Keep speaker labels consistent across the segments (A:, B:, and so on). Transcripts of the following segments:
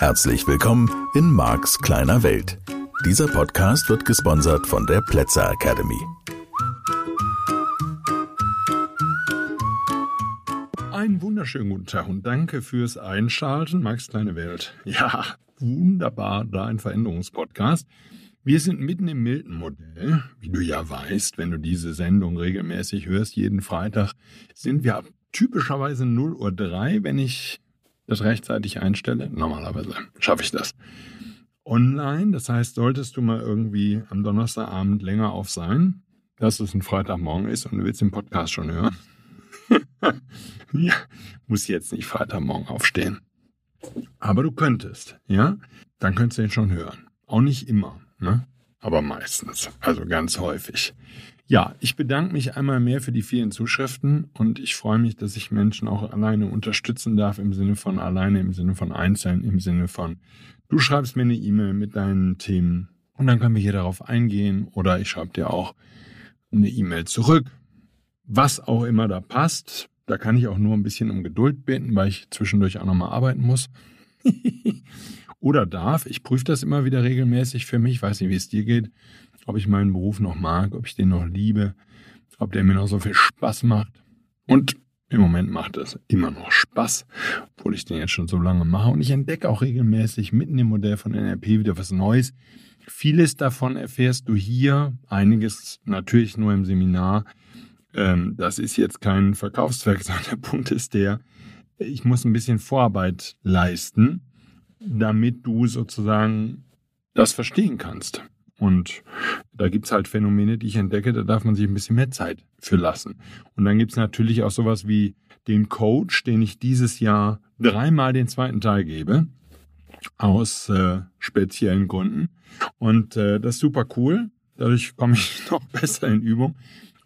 A: Herzlich willkommen in Marks kleiner Welt. Dieser Podcast wird gesponsert von der Plätzer Academy.
B: Einen wunderschönen guten Tag und danke fürs Einschalten, Marks kleine Welt. Ja, wunderbar, da ein Veränderungspodcast. Wir sind mitten im Milton-Modell. Wie du ja weißt, wenn du diese Sendung regelmäßig hörst, jeden Freitag, sind wir typischerweise 0 Uhr 3, wenn ich das rechtzeitig einstelle. Normalerweise schaffe ich das. Online, das heißt, solltest du mal irgendwie am Donnerstagabend länger auf sein, dass es ein Freitagmorgen ist und du willst den Podcast schon hören. ja, muss jetzt nicht Freitagmorgen aufstehen. Aber du könntest, ja? Dann könntest du den schon hören. Auch nicht immer, ne? Aber meistens, also ganz häufig. Ja, ich bedanke mich einmal mehr für die vielen Zuschriften und ich freue mich, dass ich Menschen auch alleine unterstützen darf, im Sinne von alleine, im Sinne von einzeln, im Sinne von, du schreibst mir eine E-Mail mit deinen Themen und dann können wir hier darauf eingehen oder ich schreibe dir auch eine E-Mail zurück. Was auch immer da passt, da kann ich auch nur ein bisschen um Geduld bitten, weil ich zwischendurch auch nochmal arbeiten muss. oder darf. Ich prüfe das immer wieder regelmäßig für mich. Ich weiß nicht, wie es dir geht ob ich meinen Beruf noch mag, ob ich den noch liebe, ob der mir noch so viel Spaß macht. Und im Moment macht es immer noch Spaß, obwohl ich den jetzt schon so lange mache. Und ich entdecke auch regelmäßig mitten im Modell von NLP wieder was Neues. Vieles davon erfährst du hier, einiges natürlich nur im Seminar. Ähm, das ist jetzt kein Verkaufszweck, sondern der Punkt ist der, ich muss ein bisschen Vorarbeit leisten, damit du sozusagen das verstehen kannst. Und da gibt's halt Phänomene, die ich entdecke, da darf man sich ein bisschen mehr Zeit für lassen. Und dann gibt's natürlich auch sowas wie den Coach, den ich dieses Jahr dreimal den zweiten Teil gebe, aus äh, speziellen Gründen. Und äh, das ist super cool. Dadurch komme ich noch besser in Übung.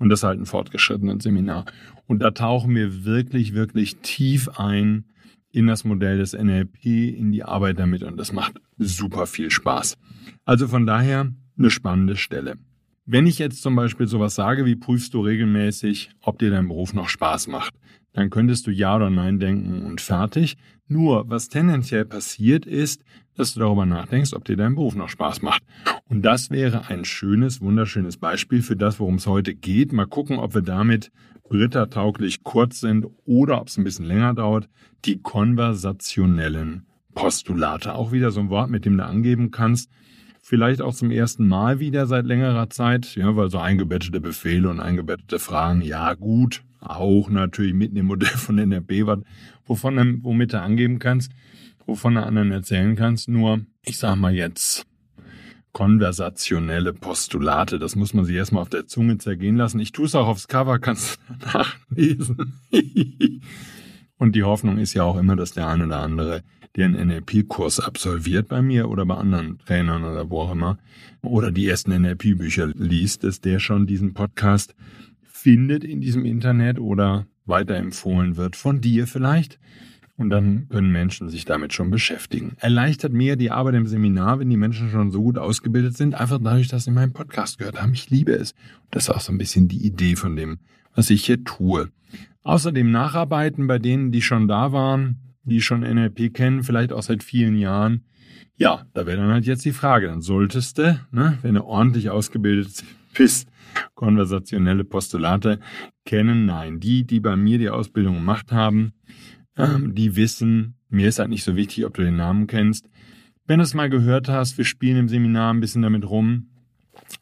B: Und das ist halt ein fortgeschrittenes Seminar. Und da tauchen wir wirklich, wirklich tief ein in das Modell des NLP, in die Arbeit damit. Und das macht super viel Spaß. Also von daher eine spannende Stelle. Wenn ich jetzt zum Beispiel sowas sage, wie prüfst du regelmäßig, ob dir dein Beruf noch Spaß macht, dann könntest du Ja oder Nein denken und fertig. Nur, was tendenziell passiert ist, dass du darüber nachdenkst, ob dir dein Beruf noch Spaß macht. Und das wäre ein schönes, wunderschönes Beispiel für das, worum es heute geht. Mal gucken, ob wir damit britta-tauglich kurz sind oder ob es ein bisschen länger dauert. Die konversationellen Postulate. Auch wieder so ein Wort, mit dem du angeben kannst, vielleicht auch zum ersten Mal wieder seit längerer Zeit, ja, weil so eingebettete Befehle und eingebettete Fragen, ja gut, auch natürlich mitten im Modell von NRP, wovon, womit du angeben kannst, wovon du anderen erzählen kannst, nur, ich sag mal jetzt, konversationelle Postulate, das muss man sich erstmal auf der Zunge zergehen lassen. Ich tue es auch aufs Cover, kannst du nachlesen. und die Hoffnung ist ja auch immer, dass der eine oder andere der einen NLP-Kurs absolviert bei mir oder bei anderen Trainern oder wo auch immer, oder die ersten NLP-Bücher liest, dass der schon diesen Podcast findet in diesem Internet oder weiterempfohlen wird von dir vielleicht. Und dann können Menschen sich damit schon beschäftigen. Erleichtert mir die Arbeit im Seminar, wenn die Menschen schon so gut ausgebildet sind, einfach dadurch, dass sie meinen Podcast gehört haben. Ich liebe es. Das ist auch so ein bisschen die Idee von dem, was ich hier tue. Außerdem Nacharbeiten bei denen, die schon da waren, die schon NLP kennen, vielleicht auch seit vielen Jahren. Ja, da wäre dann halt jetzt die Frage, dann solltest du, ne, wenn du ordentlich ausgebildet bist, konversationelle Postulate kennen. Nein, die, die bei mir die Ausbildung gemacht haben, ähm, die wissen, mir ist halt nicht so wichtig, ob du den Namen kennst. Wenn du es mal gehört hast, wir spielen im Seminar ein bisschen damit rum,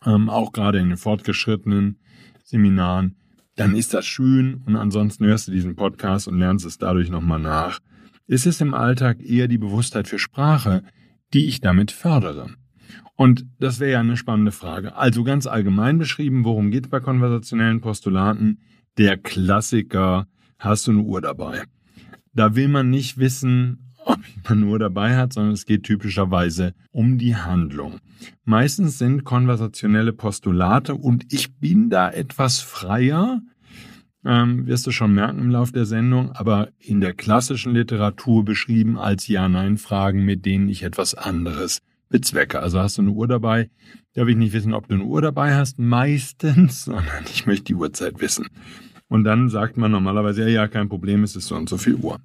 B: ähm, auch gerade in den fortgeschrittenen Seminaren, dann ist das schön und ansonsten hörst du diesen Podcast und lernst es dadurch nochmal nach ist es im Alltag eher die Bewusstheit für Sprache, die ich damit fördere. Und das wäre ja eine spannende Frage. Also ganz allgemein beschrieben, worum geht es bei konversationellen Postulaten? Der Klassiker, hast du eine Uhr dabei? Da will man nicht wissen, ob man eine Uhr dabei hat, sondern es geht typischerweise um die Handlung. Meistens sind konversationelle Postulate und ich bin da etwas freier, ähm, wirst du schon merken im Laufe der Sendung, aber in der klassischen Literatur beschrieben als Ja-Nein-Fragen, mit denen ich etwas anderes bezwecke. Also hast du eine Uhr dabei, darf ich nicht wissen, ob du eine Uhr dabei hast, meistens, sondern ich möchte die Uhrzeit wissen. Und dann sagt man normalerweise, ja, ja, kein Problem, es ist so und so viel Uhr.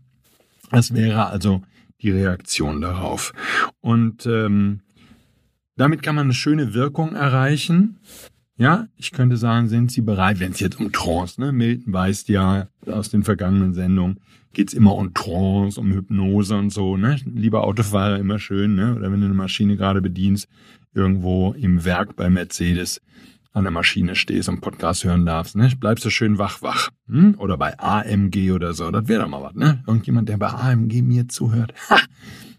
B: Das wäre also die Reaktion darauf. Und ähm, damit kann man eine schöne Wirkung erreichen. Ja, ich könnte sagen, sind Sie bereit, wenn es jetzt um Trance, ne? Milton weiß ja aus den vergangenen Sendungen, geht's immer um Trance, um Hypnose und so, ne? Lieber Autofahrer immer schön, ne? Oder wenn du eine Maschine gerade bedienst, irgendwo im Werk bei Mercedes an der Maschine stehst und Podcast hören darfst, ne? Bleibst du schön wach, wach. Hm? Oder bei AMG oder so, das wäre doch mal was, ne? Irgendjemand, der bei AMG mir zuhört. Ha!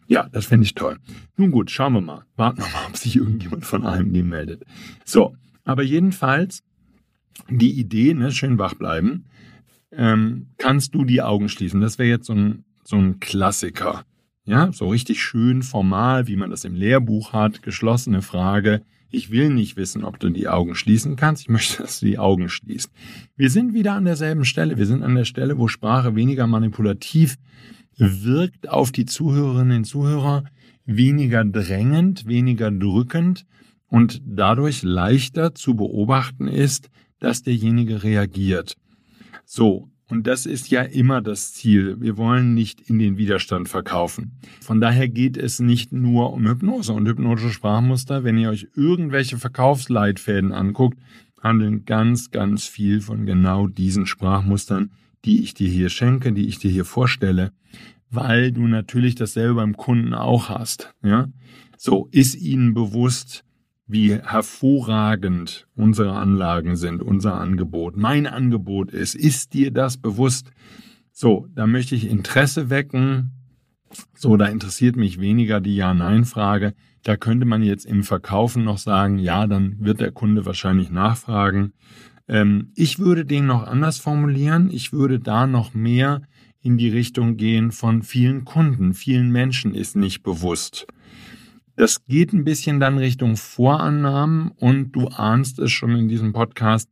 B: Ja, das fände ich toll. Nun gut, schauen wir mal. Warten wir mal, ob sich irgendjemand von AMG meldet. So, aber jedenfalls die Idee, ne, schön wach bleiben, ähm, kannst du die Augen schließen. Das wäre jetzt so ein, so ein Klassiker. Ja, so richtig schön formal, wie man das im Lehrbuch hat, geschlossene Frage. Ich will nicht wissen, ob du die Augen schließen kannst. Ich möchte, dass du die Augen schließt. Wir sind wieder an derselben Stelle. Wir sind an der Stelle, wo Sprache weniger manipulativ wirkt auf die Zuhörerinnen und Zuhörer, weniger drängend, weniger drückend und dadurch leichter zu beobachten ist, dass derjenige reagiert. So, und das ist ja immer das Ziel. Wir wollen nicht in den Widerstand verkaufen. Von daher geht es nicht nur um Hypnose und hypnotische Sprachmuster. Wenn ihr euch irgendwelche Verkaufsleitfäden anguckt, handeln ganz, ganz viel von genau diesen Sprachmustern, die ich dir hier schenke, die ich dir hier vorstelle, weil du natürlich dasselbe beim Kunden auch hast. Ja? So, ist ihnen bewusst, wie hervorragend unsere Anlagen sind, unser Angebot, mein Angebot ist. Ist dir das bewusst? So, da möchte ich Interesse wecken. So, da interessiert mich weniger die Ja-Nein-Frage. Da könnte man jetzt im Verkaufen noch sagen, ja, dann wird der Kunde wahrscheinlich nachfragen. Ähm, ich würde den noch anders formulieren. Ich würde da noch mehr in die Richtung gehen von vielen Kunden. Vielen Menschen ist nicht bewusst. Das geht ein bisschen dann Richtung Vorannahmen und du ahnst es schon in diesem Podcast,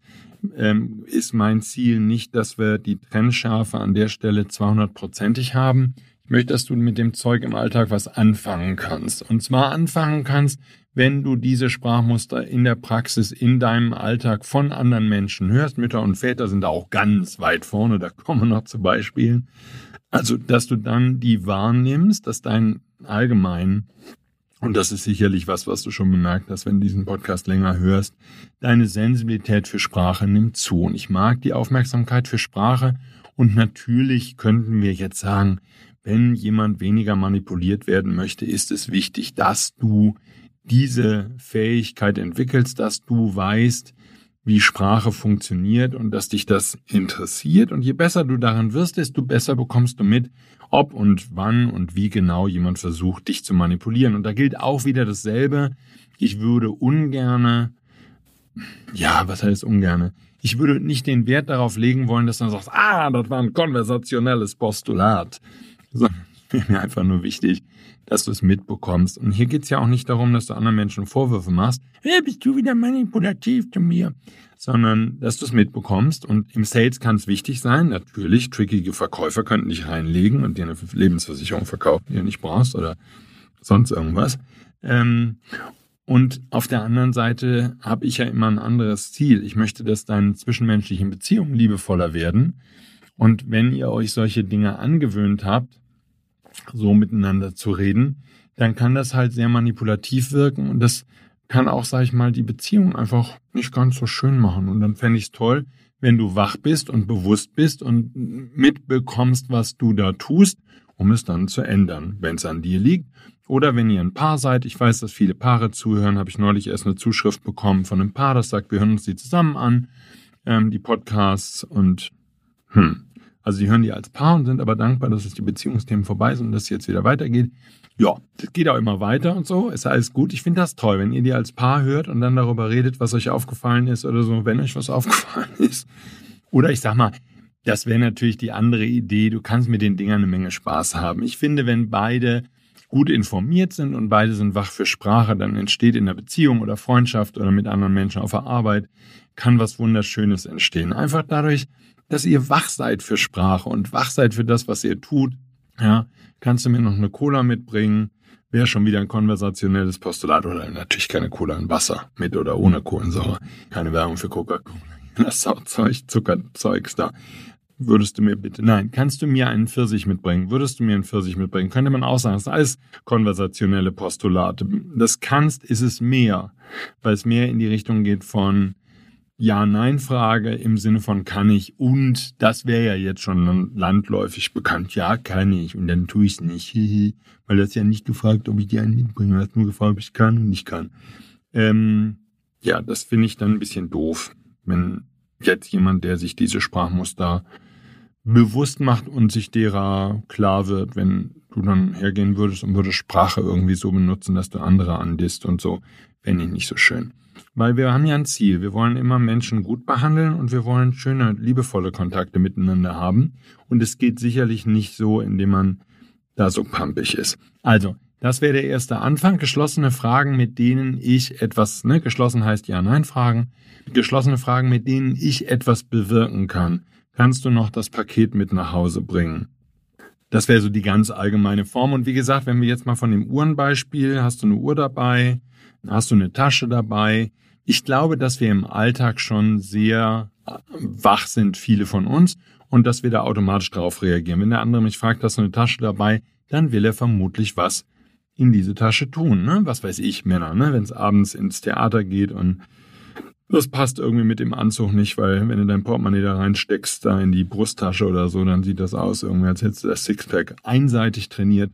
B: ähm, ist mein Ziel nicht, dass wir die Trennschärfe an der Stelle 200-prozentig haben. Ich möchte, dass du mit dem Zeug im Alltag was anfangen kannst. Und zwar anfangen kannst, wenn du diese Sprachmuster in der Praxis, in deinem Alltag von anderen Menschen hörst. Mütter und Väter sind da auch ganz weit vorne, da kommen wir noch zu Beispielen. Also, dass du dann die wahrnimmst, dass dein allgemein und das ist sicherlich was, was du schon bemerkt hast, wenn du diesen Podcast länger hörst. Deine Sensibilität für Sprache nimmt zu. Und ich mag die Aufmerksamkeit für Sprache. Und natürlich könnten wir jetzt sagen, wenn jemand weniger manipuliert werden möchte, ist es wichtig, dass du diese Fähigkeit entwickelst, dass du weißt, wie Sprache funktioniert und dass dich das interessiert. Und je besser du daran wirst, desto besser bekommst du mit, ob und wann und wie genau jemand versucht, dich zu manipulieren. Und da gilt auch wieder dasselbe. Ich würde ungerne, ja, was heißt ungerne? Ich würde nicht den Wert darauf legen wollen, dass du sagst, ah, das war ein konversationelles Postulat. Sondern mir einfach nur wichtig, dass du es mitbekommst. Und hier geht es ja auch nicht darum, dass du anderen Menschen Vorwürfe machst. Hey, bist du wieder manipulativ zu mir? Sondern, dass du es mitbekommst. Und im Sales kann es wichtig sein. Natürlich, trickige Verkäufer könnten dich reinlegen und dir eine Lebensversicherung verkaufen, die du nicht brauchst oder sonst irgendwas. Ähm, und auf der anderen Seite habe ich ja immer ein anderes Ziel. Ich möchte, dass deine zwischenmenschlichen Beziehungen liebevoller werden. Und wenn ihr euch solche Dinge angewöhnt habt, so miteinander zu reden, dann kann das halt sehr manipulativ wirken und das kann auch, sag ich mal, die Beziehung einfach nicht ganz so schön machen. Und dann fände ich es toll, wenn du wach bist und bewusst bist und mitbekommst, was du da tust, um es dann zu ändern, wenn es an dir liegt. Oder wenn ihr ein Paar seid, ich weiß, dass viele Paare zuhören, habe ich neulich erst eine Zuschrift bekommen von einem Paar, das sagt, wir hören uns die zusammen an, ähm, die Podcasts und hm, also sie hören die als Paar und sind aber dankbar, dass es die Beziehungsthemen vorbei sind und dass es jetzt wieder weitergeht. Ja, das geht auch immer weiter und so. Ist alles gut. Ich finde das toll, wenn ihr die als Paar hört und dann darüber redet, was euch aufgefallen ist oder so, wenn euch was aufgefallen ist. Oder ich sag mal, das wäre natürlich die andere Idee. Du kannst mit den Dingern eine Menge Spaß haben. Ich finde, wenn beide gut informiert sind und beide sind wach für Sprache, dann entsteht in der Beziehung oder Freundschaft oder mit anderen Menschen auf der Arbeit, kann was Wunderschönes entstehen. Einfach dadurch, dass ihr wach seid für Sprache und wach seid für das, was ihr tut. Ja, kannst du mir noch eine Cola mitbringen? Wäre schon wieder ein konversationelles Postulat oder natürlich keine Cola in Wasser mit oder ohne Kohlensäure. Keine Werbung für Coca-Cola. Das Zeug, Zuckerzeugs da. Würdest du mir bitte, nein, kannst du mir einen Pfirsich mitbringen? Würdest du mir einen Pfirsich mitbringen? Könnte man auch sagen, das sind alles konversationelle Postulate. Das kannst, ist es mehr, weil es mehr in die Richtung geht von Ja-Nein-Frage im Sinne von kann ich und das wäre ja jetzt schon landläufig bekannt. Ja, kann ich und dann tue ich es nicht, weil das ja nicht gefragt, ob ich dir einen mitbringe, du hast nur gefragt, ob ich kann und nicht kann. Ähm, ja, das finde ich dann ein bisschen doof, wenn jetzt jemand, der sich diese Sprachmuster bewusst macht und sich derer klar wird, wenn du dann hergehen würdest und würdest Sprache irgendwie so benutzen, dass du andere andisst und so, fände ich nicht so schön. Weil wir haben ja ein Ziel. Wir wollen immer Menschen gut behandeln und wir wollen schöne, liebevolle Kontakte miteinander haben. Und es geht sicherlich nicht so, indem man da so pampig ist. Also, das wäre der erste Anfang. Geschlossene Fragen, mit denen ich etwas, ne, geschlossen heißt Ja-Nein-Fragen, geschlossene Fragen, mit denen ich etwas bewirken kann kannst du noch das Paket mit nach Hause bringen. Das wäre so die ganz allgemeine Form. Und wie gesagt, wenn wir jetzt mal von dem Uhrenbeispiel, hast du eine Uhr dabei, hast du eine Tasche dabei. Ich glaube, dass wir im Alltag schon sehr wach sind, viele von uns, und dass wir da automatisch drauf reagieren. Wenn der andere mich fragt, hast du eine Tasche dabei, dann will er vermutlich was in diese Tasche tun. Ne? Was weiß ich, Männer, ne? wenn es abends ins Theater geht und das passt irgendwie mit dem Anzug nicht, weil wenn du dein Portemonnaie da reinsteckst, da in die Brusttasche oder so, dann sieht das aus, irgendwie als hättest du das Sixpack einseitig trainiert.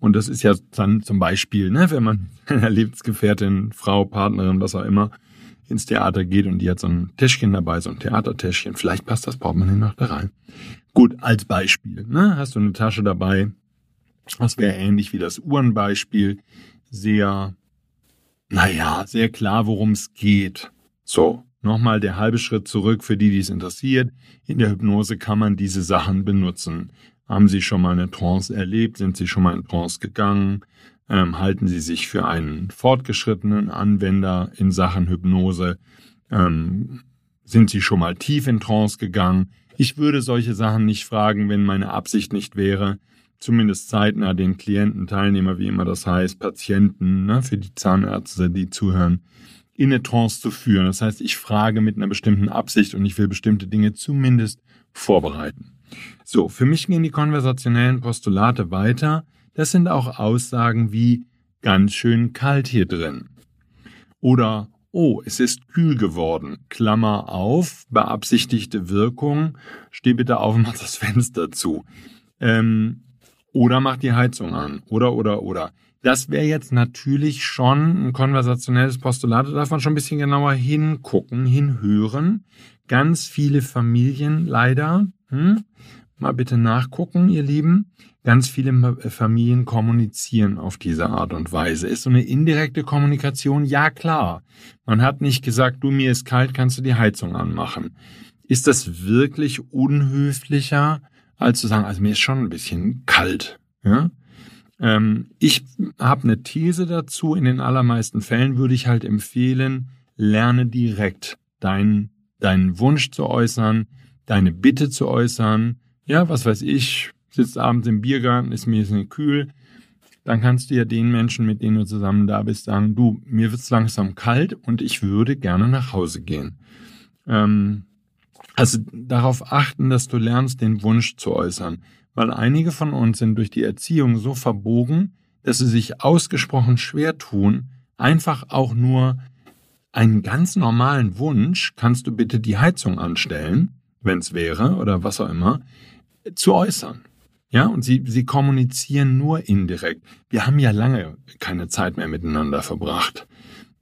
B: Und das ist ja dann zum Beispiel, ne, wenn man einer Lebensgefährtin, Frau, Partnerin, was auch immer, ins Theater geht und die hat so ein Täschchen dabei, so ein Theatertäschchen, vielleicht passt das Portemonnaie noch da rein. Gut, als Beispiel, ne, hast du eine Tasche dabei, das wäre ähnlich wie das Uhrenbeispiel, sehr, naja, sehr klar, worum es geht. So, nochmal der halbe Schritt zurück für die, die es interessiert. In der Hypnose kann man diese Sachen benutzen. Haben Sie schon mal eine Trance erlebt? Sind Sie schon mal in Trance gegangen? Ähm, halten Sie sich für einen fortgeschrittenen Anwender in Sachen Hypnose? Ähm, sind Sie schon mal tief in Trance gegangen? Ich würde solche Sachen nicht fragen, wenn meine Absicht nicht wäre, zumindest zeitnah den Klienten, Teilnehmer, wie immer das heißt, Patienten, ne, für die Zahnärzte, die zuhören, in eine Trance zu führen. Das heißt, ich frage mit einer bestimmten Absicht und ich will bestimmte Dinge zumindest vorbereiten. So, für mich gehen die konversationellen Postulate weiter. Das sind auch Aussagen wie ganz schön kalt hier drin. Oder oh, es ist kühl geworden. Klammer auf, beabsichtigte Wirkung. Steh bitte auf und mach das Fenster zu. Ähm, oder mach die Heizung an. Oder, oder, oder. Das wäre jetzt natürlich schon ein konversationelles Postulat. Da darf man schon ein bisschen genauer hingucken, hinhören. Ganz viele Familien leider, hm, mal bitte nachgucken, ihr Lieben. Ganz viele äh, Familien kommunizieren auf diese Art und Weise. Ist so eine indirekte Kommunikation? Ja, klar. Man hat nicht gesagt, du, mir ist kalt, kannst du die Heizung anmachen. Ist das wirklich unhöflicher, als zu sagen, also mir ist schon ein bisschen kalt? Ja? Ähm, ich habe eine These dazu. In den allermeisten Fällen würde ich halt empfehlen, lerne direkt deinen, deinen Wunsch zu äußern, deine Bitte zu äußern. Ja, was weiß ich, sitzt abends im Biergarten, ist mir jetzt kühl. Dann kannst du ja den Menschen, mit denen du zusammen da bist, sagen, du, mir wird's langsam kalt und ich würde gerne nach Hause gehen. Ähm, also darauf achten, dass du lernst, den Wunsch zu äußern weil einige von uns sind durch die Erziehung so verbogen, dass sie sich ausgesprochen schwer tun, einfach auch nur einen ganz normalen Wunsch, kannst du bitte die Heizung anstellen, wenn es wäre oder was auch immer, zu äußern. Ja, und sie, sie kommunizieren nur indirekt. Wir haben ja lange keine Zeit mehr miteinander verbracht.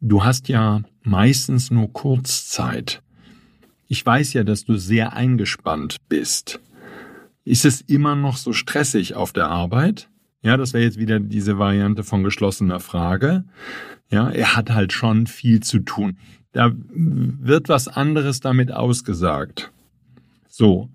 B: Du hast ja meistens nur Kurzzeit. Ich weiß ja, dass du sehr eingespannt bist. Ist es immer noch so stressig auf der Arbeit? Ja, das wäre jetzt wieder diese Variante von geschlossener Frage. Ja, er hat halt schon viel zu tun. Da wird was anderes damit ausgesagt. So.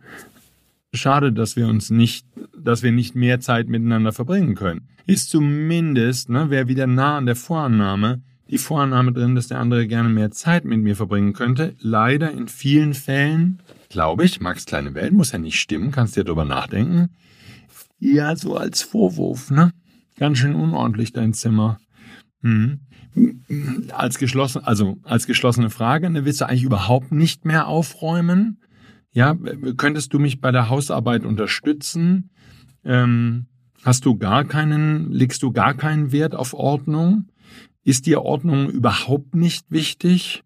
B: Schade, dass wir uns nicht, dass wir nicht mehr Zeit miteinander verbringen können. Ist zumindest, ne, wäre wieder nah an der Vorannahme, die Vorannahme drin, dass der andere gerne mehr Zeit mit mir verbringen könnte. Leider in vielen Fällen glaube ich, Max kleine Welt muss ja nicht stimmen, kannst dir darüber nachdenken. Ja, so als Vorwurf, ne? Ganz schön unordentlich dein Zimmer. Hm. Als geschlossen, also als geschlossene Frage, ne, willst du eigentlich überhaupt nicht mehr aufräumen? Ja, könntest du mich bei der Hausarbeit unterstützen? Ähm, hast du gar keinen, legst du gar keinen Wert auf Ordnung? Ist dir Ordnung überhaupt nicht wichtig?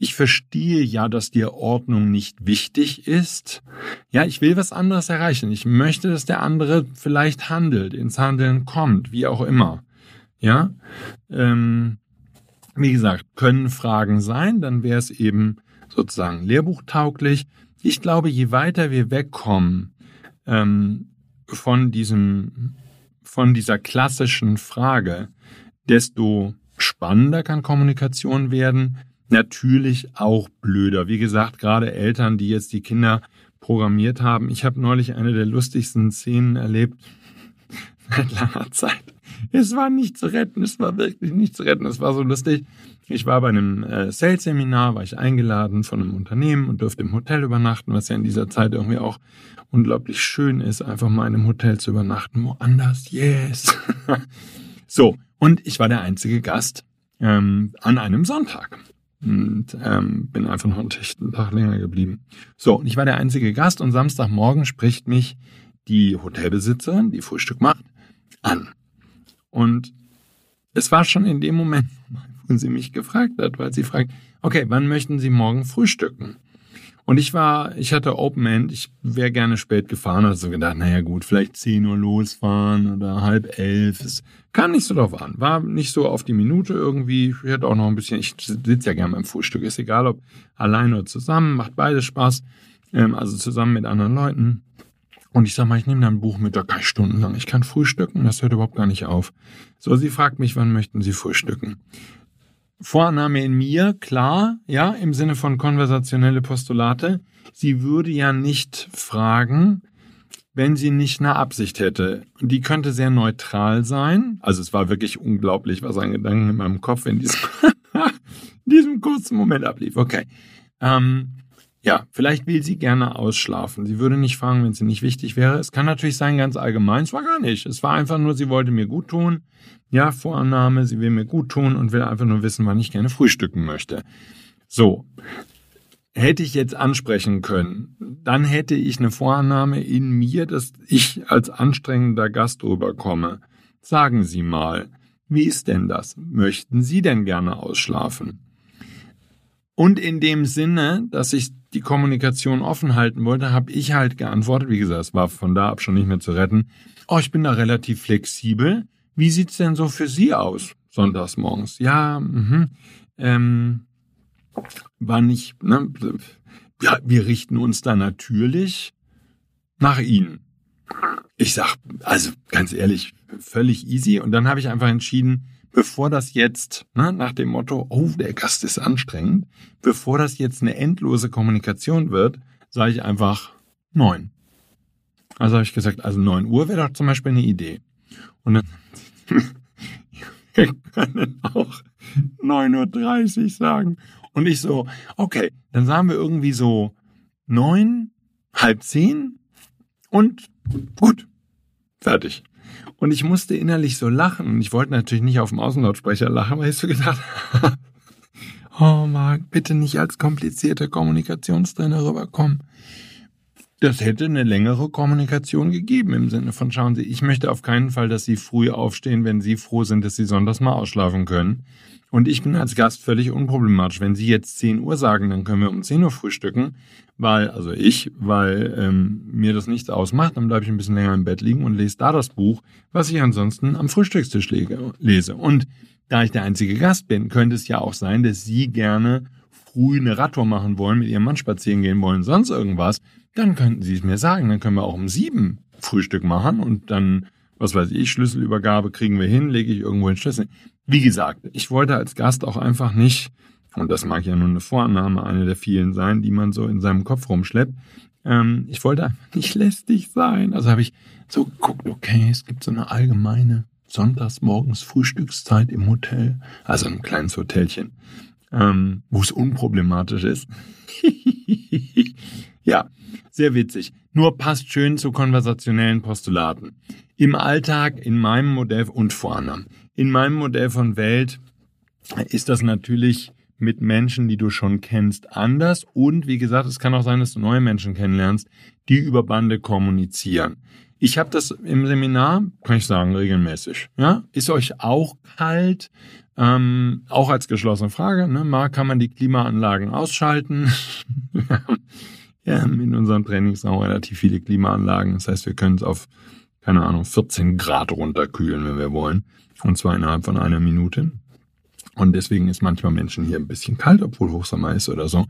B: Ich verstehe ja, dass dir Ordnung nicht wichtig ist. Ja, ich will was anderes erreichen. Ich möchte, dass der andere vielleicht handelt, ins Handeln kommt, wie auch immer. Ja, ähm, wie gesagt, können Fragen sein, dann wäre es eben sozusagen lehrbuchtauglich. Ich glaube, je weiter wir wegkommen ähm, von diesem, von dieser klassischen Frage, desto spannender kann Kommunikation werden. Natürlich auch blöder. Wie gesagt, gerade Eltern, die jetzt die Kinder programmiert haben. Ich habe neulich eine der lustigsten Szenen erlebt seit langer Zeit. Es war nicht zu retten, es war wirklich nicht zu retten, es war so lustig. Ich war bei einem äh, Sales-Seminar, war ich eingeladen von einem Unternehmen und durfte im Hotel übernachten, was ja in dieser Zeit irgendwie auch unglaublich schön ist, einfach mal in einem Hotel zu übernachten, woanders, yes. so, und ich war der einzige Gast ähm, an einem Sonntag und ähm, bin einfach noch einen Tag länger geblieben. So, und ich war der einzige Gast und Samstagmorgen spricht mich die Hotelbesitzerin, die Frühstück macht, an. Und es war schon in dem Moment, wo sie mich gefragt hat, weil sie fragt, okay, wann möchten Sie morgen frühstücken? Und ich war, ich hatte Open End, ich wäre gerne spät gefahren, also gedacht, naja gut, vielleicht 10 Uhr losfahren oder halb elf. Es kam nicht so drauf an, war nicht so auf die Minute irgendwie. Ich hätte auch noch ein bisschen, ich sitze ja gerne beim Frühstück, ist egal ob allein oder zusammen, macht beides Spaß, ähm, also zusammen mit anderen Leuten. Und ich sag mal, ich nehme da ein Buch mit, da kann ich stundenlang. Ich kann frühstücken, das hört überhaupt gar nicht auf. So, sie fragt mich, wann möchten Sie frühstücken? Vorannahme in mir, klar, ja, im Sinne von konversationelle Postulate. Sie würde ja nicht fragen, wenn sie nicht eine Absicht hätte. Die könnte sehr neutral sein. Also es war wirklich unglaublich, was an Gedanken in meinem Kopf in diesem, in diesem kurzen Moment ablief. Okay. Ähm, ja, vielleicht will sie gerne ausschlafen. Sie würde nicht fragen, wenn sie nicht wichtig wäre. Es kann natürlich sein, ganz allgemein. Es war gar nicht. Es war einfach nur, sie wollte mir gut tun. Ja, Vorannahme, sie will mir gut tun und will einfach nur wissen, wann ich gerne frühstücken möchte. So. Hätte ich jetzt ansprechen können, dann hätte ich eine Vorannahme in mir, dass ich als anstrengender Gast rüberkomme. Sagen Sie mal, wie ist denn das? Möchten Sie denn gerne ausschlafen? Und in dem Sinne, dass ich die Kommunikation offen halten wollte, habe ich halt geantwortet, wie gesagt, es war von da ab schon nicht mehr zu retten. Oh, ich bin da relativ flexibel. Wie sieht's denn so für Sie aus, sonntags morgens? Ja, mhm. ähm, war nicht, ne? Ja, wir richten uns da natürlich nach Ihnen. Ich sag, also ganz ehrlich, völlig easy. Und dann habe ich einfach entschieden, bevor das jetzt, ne, nach dem Motto, oh, der Gast ist anstrengend, bevor das jetzt eine endlose Kommunikation wird, sage ich einfach neun. Also habe ich gesagt, also neun Uhr wäre doch zum Beispiel eine Idee. Und dann wir können auch 9.30 Uhr sagen. Und ich so, okay, dann sagen wir irgendwie so neun, halb zehn und gut, fertig. Und ich musste innerlich so lachen. Und ich wollte natürlich nicht auf dem Außenlautsprecher lachen, weil ich so gedacht habe, oh Marc, bitte nicht als komplizierte Kommunikationstrainer rüberkommen. Das hätte eine längere Kommunikation gegeben im Sinne von, schauen Sie, ich möchte auf keinen Fall, dass Sie früh aufstehen, wenn Sie froh sind, dass Sie sonntags mal ausschlafen können. Und ich bin als Gast völlig unproblematisch. Wenn Sie jetzt 10 Uhr sagen, dann können wir um 10 Uhr frühstücken, weil, also ich, weil ähm, mir das nichts ausmacht, dann bleibe ich ein bisschen länger im Bett liegen und lese da das Buch, was ich ansonsten am Frühstückstisch lese. Und da ich der einzige Gast bin, könnte es ja auch sein, dass Sie gerne früh eine Radtour machen wollen, mit Ihrem Mann spazieren gehen wollen, sonst irgendwas. Dann könnten Sie es mir sagen. Dann können wir auch um sieben Frühstück machen und dann was weiß ich, Schlüsselübergabe kriegen wir hin, lege ich irgendwo den Schlüssel. Wie gesagt, ich wollte als Gast auch einfach nicht, und das mag ja nur eine Vorannahme, eine der vielen sein, die man so in seinem Kopf rumschleppt, ähm, ich wollte einfach nicht lästig sein. Also habe ich so geguckt, okay, es gibt so eine allgemeine Sonntagsmorgens Frühstückszeit im Hotel, also ein kleines Hotelchen, ähm, wo es unproblematisch ist. ja, sehr witzig. Nur passt schön zu konversationellen Postulaten. Im Alltag, in meinem Modell und vor anderem, in meinem Modell von Welt ist das natürlich mit Menschen, die du schon kennst, anders. Und wie gesagt, es kann auch sein, dass du neue Menschen kennenlernst, die über Bande kommunizieren. Ich habe das im Seminar, kann ich sagen, regelmäßig. Ja, ist euch auch kalt? Ähm, auch als geschlossene Frage. Ne? Mal kann man die Klimaanlagen ausschalten. ja, in unseren Trainings auch relativ viele Klimaanlagen. Das heißt, wir können es auf, keine Ahnung, 14 Grad runterkühlen, wenn wir wollen. Und zwar innerhalb von einer Minute. Und deswegen ist manchmal Menschen hier ein bisschen kalt, obwohl Hochsommer ist oder so.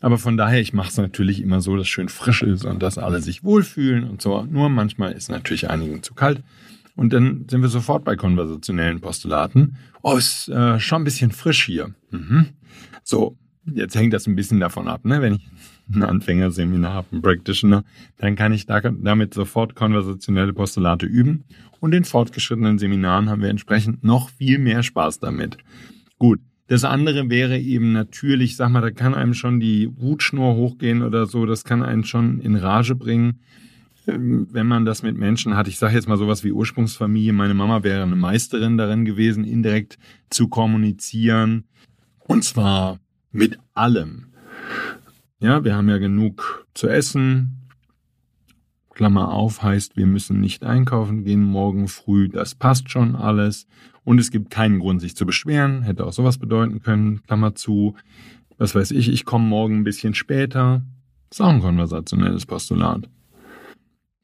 B: Aber von daher, ich mache es natürlich immer so, dass schön frisch ist und dass alle sich wohlfühlen und so. Nur manchmal ist natürlich einigen zu kalt. Und dann sind wir sofort bei konversationellen Postulaten. Oh, ist äh, schon ein bisschen frisch hier. Mhm. So, jetzt hängt das ein bisschen davon ab, ne? Wenn ich ein Anfängerseminar ein Practitioner, dann kann ich da, damit sofort konversationelle Postulate üben. Und in fortgeschrittenen Seminaren haben wir entsprechend noch viel mehr Spaß damit. Gut. Das andere wäre eben natürlich, sag mal, da kann einem schon die Wutschnur hochgehen oder so, das kann einen schon in Rage bringen, ähm, wenn man das mit Menschen hat. Ich sage jetzt mal sowas wie Ursprungsfamilie. Meine Mama wäre eine Meisterin darin gewesen, indirekt zu kommunizieren. Und zwar mit allem. Ja, wir haben ja genug zu essen. Klammer auf heißt, wir müssen nicht einkaufen gehen morgen früh. Das passt schon alles. Und es gibt keinen Grund, sich zu beschweren. Hätte auch sowas bedeuten können. Klammer zu. Was weiß ich, ich komme morgen ein bisschen später. ist auch ein konversationelles Postulat.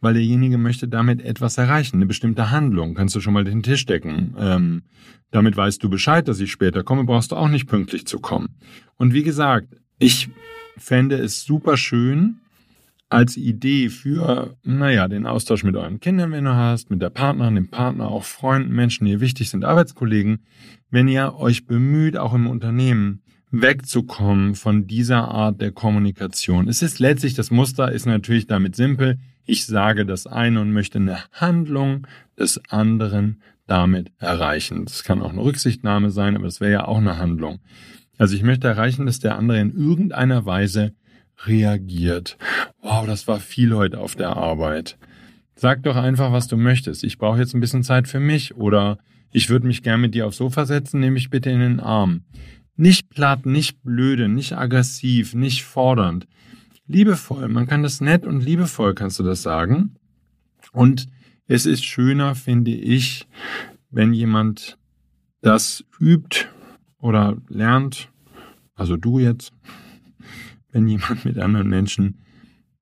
B: Weil derjenige möchte damit etwas erreichen, eine bestimmte Handlung. Kannst du schon mal den Tisch decken. Ähm, damit weißt du Bescheid, dass ich später komme, brauchst du auch nicht pünktlich zu kommen. Und wie gesagt, ich fände es super schön, als Idee für, naja, den Austausch mit euren Kindern, wenn du hast, mit der Partnerin, dem Partner, auch Freunden, Menschen, die wichtig sind, Arbeitskollegen, wenn ihr euch bemüht, auch im Unternehmen, wegzukommen von dieser Art der Kommunikation. Es ist letztlich, das Muster ist natürlich damit simpel. Ich sage das eine und möchte eine Handlung des anderen damit erreichen. Das kann auch eine Rücksichtnahme sein, aber es wäre ja auch eine Handlung. Also ich möchte erreichen, dass der andere in irgendeiner Weise reagiert. Wow, das war viel heute auf der Arbeit. Sag doch einfach, was du möchtest. Ich brauche jetzt ein bisschen Zeit für mich oder ich würde mich gern mit dir aufs Sofa setzen, nehme mich bitte in den Arm. Nicht platt, nicht blöde, nicht aggressiv, nicht fordernd. Liebevoll, man kann das nett und liebevoll kannst du das sagen. Und es ist schöner, finde ich, wenn jemand das übt oder lernt, also du jetzt, wenn jemand mit anderen Menschen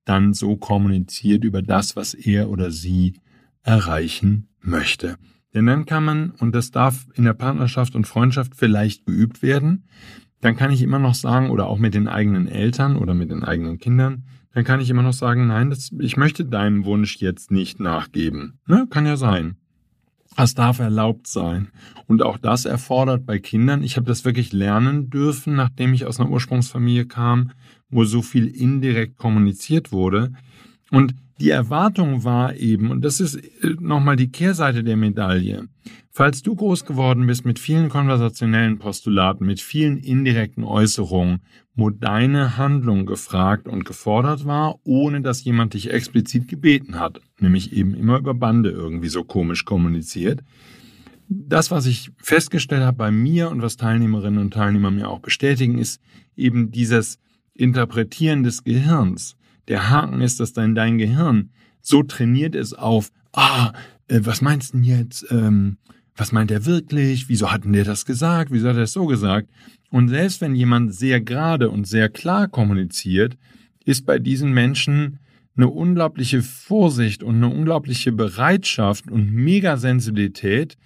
B: dann so kommuniziert über das, was er oder sie erreichen möchte. Denn dann kann man, und das darf in der Partnerschaft und Freundschaft vielleicht geübt werden, dann kann ich immer noch sagen, oder auch mit den eigenen Eltern oder mit den eigenen Kindern, dann kann ich immer noch sagen, nein, das, ich möchte deinem Wunsch jetzt nicht nachgeben. Ne? Kann ja sein. Das darf erlaubt sein. Und auch das erfordert bei Kindern, ich habe das wirklich lernen dürfen, nachdem ich aus einer Ursprungsfamilie kam, wo so viel indirekt kommuniziert wurde. Und die Erwartung war eben, und das ist äh, nochmal die Kehrseite der Medaille, falls du groß geworden bist mit vielen konversationellen Postulaten, mit vielen indirekten Äußerungen, wo deine Handlung gefragt und gefordert war, ohne dass jemand dich explizit gebeten hat, nämlich eben immer über Bande irgendwie so komisch kommuniziert. Das, was ich festgestellt habe bei mir und was Teilnehmerinnen und Teilnehmer mir auch bestätigen, ist eben dieses Interpretieren des Gehirns. Der Haken ist, dass dein, dein Gehirn so trainiert ist auf, ah, äh, was meinst du denn jetzt? Ähm, was meint er wirklich? Wieso hat denn der das gesagt? Wieso hat er es so gesagt? Und selbst wenn jemand sehr gerade und sehr klar kommuniziert, ist bei diesen Menschen eine unglaubliche Vorsicht und eine unglaubliche Bereitschaft und Megasensibilität,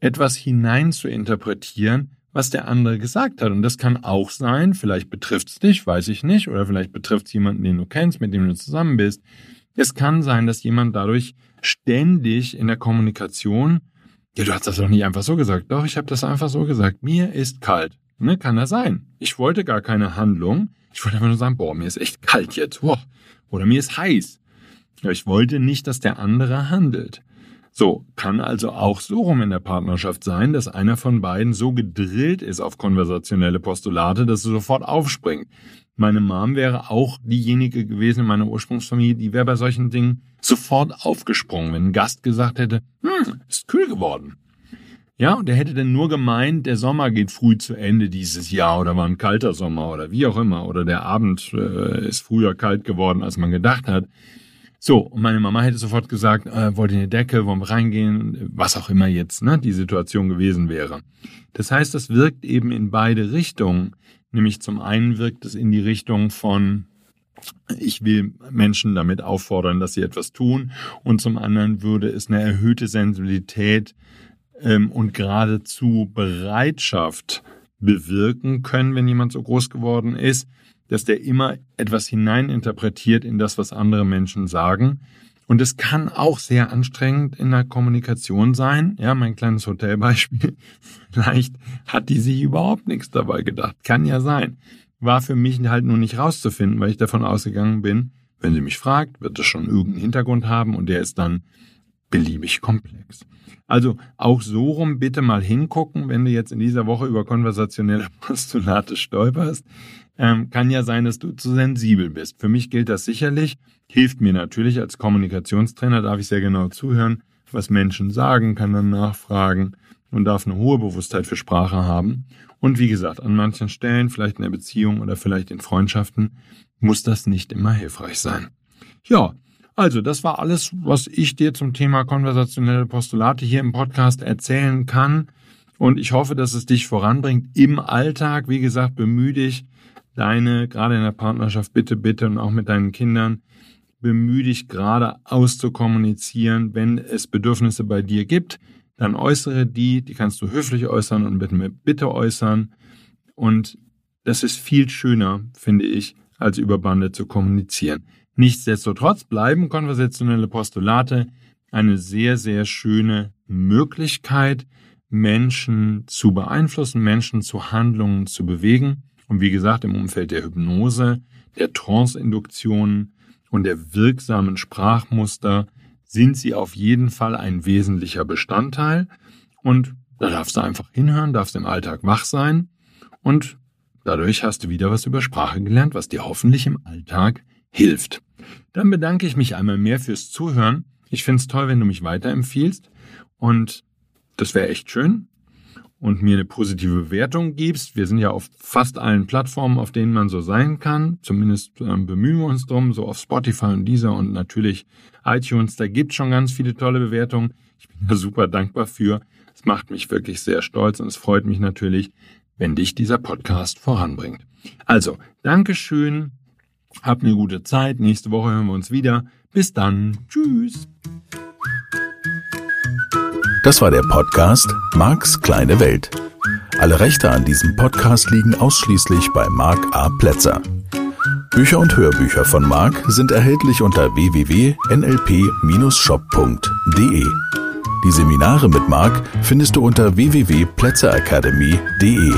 B: etwas hinein zu interpretieren, was der andere gesagt hat. Und das kann auch sein, vielleicht betrifft es dich, weiß ich nicht, oder vielleicht betrifft es jemanden, den du kennst, mit dem du zusammen bist. Es kann sein, dass jemand dadurch ständig in der Kommunikation, ja, du hast das doch nicht einfach so gesagt. Doch, ich habe das einfach so gesagt. Mir ist kalt. Ne, kann das sein. Ich wollte gar keine Handlung. Ich wollte einfach nur sagen, boah, mir ist echt kalt jetzt. Boah. Oder mir ist heiß. Aber ich wollte nicht, dass der andere handelt. So, kann also auch so rum in der Partnerschaft sein, dass einer von beiden so gedrillt ist auf konversationelle Postulate, dass er sofort aufspringt. Meine Mom wäre auch diejenige gewesen in meiner Ursprungsfamilie, die wäre bei solchen Dingen sofort aufgesprungen, wenn ein Gast gesagt hätte, hm, ist kühl geworden. Ja, und er hätte dann nur gemeint, der Sommer geht früh zu Ende dieses Jahr oder war ein kalter Sommer oder wie auch immer oder der Abend äh, ist früher kalt geworden, als man gedacht hat. So, und meine Mama hätte sofort gesagt, äh, wollt ihr eine Decke, wollen wir reingehen, was auch immer jetzt ne, die Situation gewesen wäre. Das heißt, das wirkt eben in beide Richtungen. Nämlich zum einen wirkt es in die Richtung von, ich will Menschen damit auffordern, dass sie etwas tun. Und zum anderen würde es eine erhöhte Sensibilität ähm, und geradezu Bereitschaft bewirken können, wenn jemand so groß geworden ist, dass der immer etwas hineininterpretiert in das, was andere Menschen sagen. Und es kann auch sehr anstrengend in der Kommunikation sein. Ja, mein kleines Hotelbeispiel. Vielleicht hat die sich überhaupt nichts dabei gedacht. Kann ja sein. War für mich halt nur nicht rauszufinden, weil ich davon ausgegangen bin, wenn sie mich fragt, wird es schon irgendeinen Hintergrund haben und der ist dann beliebig komplex. Also auch so rum bitte mal hingucken, wenn du jetzt in dieser Woche über konversationelle Postulate stolperst. Ähm, kann ja sein, dass du zu sensibel bist. Für mich gilt das sicherlich. Hilft mir natürlich als Kommunikationstrainer, darf ich sehr genau zuhören, was Menschen sagen, kann dann nachfragen und darf eine hohe Bewusstheit für Sprache haben. Und wie gesagt, an manchen Stellen, vielleicht in der Beziehung oder vielleicht in Freundschaften, muss das nicht immer hilfreich sein. Ja, also, das war alles, was ich dir zum Thema konversationelle Postulate hier im Podcast erzählen kann. Und ich hoffe, dass es dich voranbringt im Alltag. Wie gesagt, bemühe dich, deine, gerade in der Partnerschaft, bitte, bitte und auch mit deinen Kindern, bemühe dich gerade auszukommunizieren, wenn es Bedürfnisse bei dir gibt, dann äußere die, die kannst du höflich äußern und bitte Bitte äußern. Und das ist viel schöner, finde ich, als über Bande zu kommunizieren. Nichtsdestotrotz bleiben konversationelle Postulate eine sehr, sehr schöne Möglichkeit, Menschen zu beeinflussen, Menschen zu Handlungen zu bewegen. Und wie gesagt, im Umfeld der Hypnose, der Trance-Induktion und der wirksamen Sprachmuster sind sie auf jeden Fall ein wesentlicher Bestandteil. Und da darfst du einfach hinhören, darfst im Alltag wach sein und dadurch hast du wieder was über Sprache gelernt, was dir hoffentlich im Alltag hilft. Dann bedanke ich mich einmal mehr fürs Zuhören. Ich finde es toll, wenn du mich weiterempfiehlst und das wäre echt schön und mir eine positive Bewertung gibst. Wir sind ja auf fast allen Plattformen, auf denen man so sein kann. Zumindest ähm, bemühen wir uns drum, so auf Spotify und dieser und natürlich iTunes. Da gibt schon ganz viele tolle Bewertungen. Ich bin da super dankbar für. Es macht mich wirklich sehr stolz und es freut mich natürlich, wenn dich dieser Podcast voranbringt. Also, Dankeschön Habt eine gute Zeit. Nächste Woche hören wir uns wieder. Bis dann. Tschüss.
A: Das war der Podcast Marks kleine Welt. Alle Rechte an diesem Podcast liegen ausschließlich bei Mark A. Plätzer. Bücher und Hörbücher von Mark sind erhältlich unter www.nlp-shop.de. Die Seminare mit Mark findest du unter www.plätzeracademy.de.